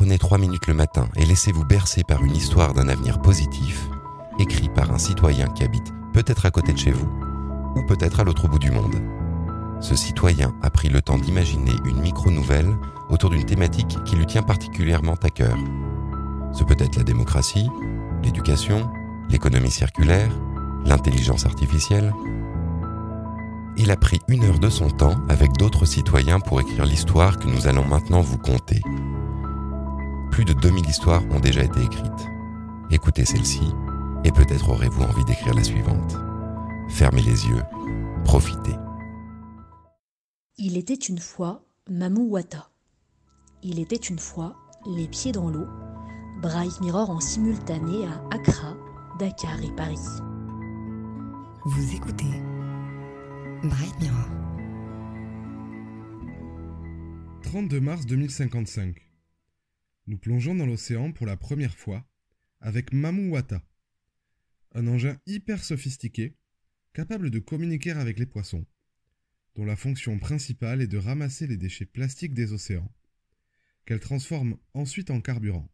prenez trois minutes le matin et laissez-vous bercer par une histoire d'un avenir positif, écrit par un citoyen qui habite peut-être à côté de chez vous, ou peut-être à l'autre bout du monde. Ce citoyen a pris le temps d'imaginer une micro-nouvelle autour d'une thématique qui lui tient particulièrement à cœur. Ce peut être la démocratie, l'éducation, l'économie circulaire, l'intelligence artificielle. Il a pris une heure de son temps avec d'autres citoyens pour écrire l'histoire que nous allons maintenant vous conter. Plus de 2000 histoires ont déjà été écrites. Écoutez celle-ci et peut-être aurez-vous envie d'écrire la suivante. Fermez les yeux, profitez. Il était une fois Mamou Wata. Il était une fois les pieds dans l'eau, Bright Mirror en simultané à Accra, Dakar et Paris. Vous écoutez Bright Mirror. 32 mars 2055. Nous plongeons dans l'océan pour la première fois avec Mamou Wata, un engin hyper sophistiqué capable de communiquer avec les poissons, dont la fonction principale est de ramasser les déchets plastiques des océans, qu'elle transforme ensuite en carburant.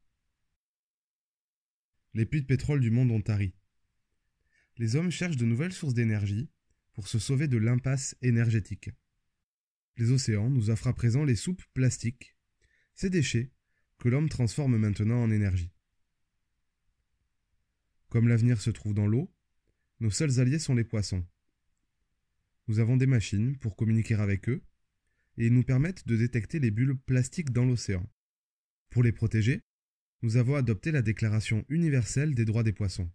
Les puits de pétrole du monde ont tari. Les hommes cherchent de nouvelles sources d'énergie pour se sauver de l'impasse énergétique. Les océans nous offrent à présent les soupes plastiques, ces déchets que l'homme transforme maintenant en énergie. Comme l'avenir se trouve dans l'eau, nos seuls alliés sont les poissons. Nous avons des machines pour communiquer avec eux, et ils nous permettent de détecter les bulles plastiques dans l'océan. Pour les protéger, nous avons adopté la Déclaration universelle des droits des poissons.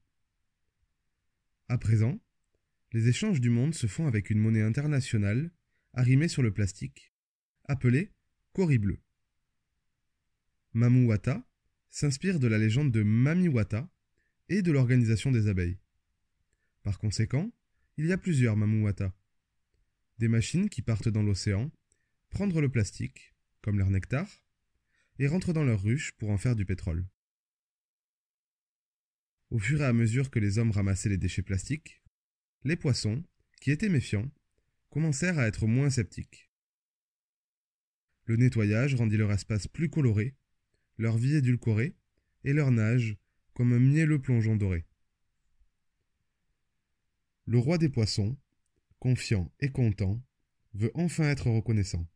À présent, les échanges du monde se font avec une monnaie internationale arrimée sur le plastique, appelée Cori bleu. Mamouwata s'inspire de la légende de Mamiwata et de l'organisation des abeilles. Par conséquent, il y a plusieurs Mamouwata. Des machines qui partent dans l'océan, prendre le plastique, comme leur nectar, et rentrent dans leurs ruches pour en faire du pétrole. Au fur et à mesure que les hommes ramassaient les déchets plastiques, les poissons, qui étaient méfiants, commencèrent à être moins sceptiques. Le nettoyage rendit leur espace plus coloré, leur vie édulcorée, et leur nage comme un mielleux plongeon doré. Le roi des poissons, confiant et content, veut enfin être reconnaissant.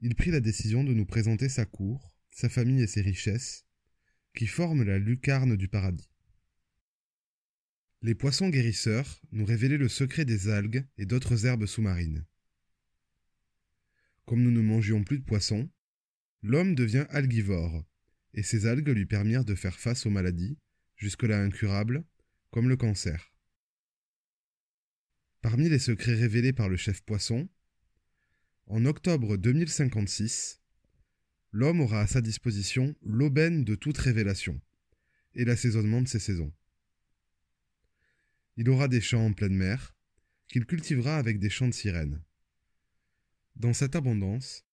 Il prit la décision de nous présenter sa cour, sa famille et ses richesses, qui forment la lucarne du paradis. Les poissons guérisseurs nous révélaient le secret des algues et d'autres herbes sous-marines. Comme nous ne mangions plus de poissons, l'homme devient algivore, et ces algues lui permirent de faire face aux maladies, jusque-là incurables, comme le cancer. Parmi les secrets révélés par le chef poisson, en octobre 2056, l'homme aura à sa disposition l'aubaine de toute révélation et l'assaisonnement de ses saisons. Il aura des champs en pleine mer, qu'il cultivera avec des champs de sirènes. Dans cette abondance,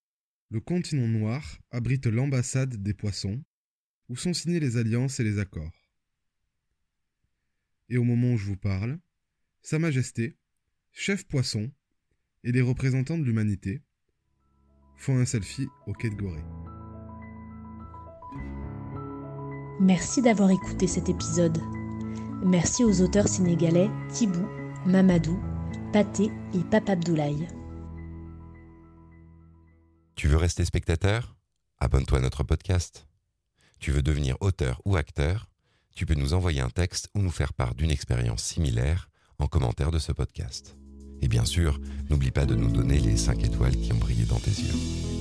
le continent noir abrite l'ambassade des poissons, où sont signés les alliances et les accords. Et au moment où je vous parle, Sa Majesté, chef poisson, et les représentants de l'humanité font un selfie au quai de Gorée. Merci d'avoir écouté cet épisode. Merci aux auteurs sénégalais Thibou, Mamadou, Paté et Papa Abdoulaye. Tu veux rester spectateur? Abonne-toi à notre podcast. Tu veux devenir auteur ou acteur? Tu peux nous envoyer un texte ou nous faire part d'une expérience similaire en commentaire de ce podcast. Et bien sûr, n'oublie pas de nous donner les 5 étoiles qui ont brillé dans tes yeux.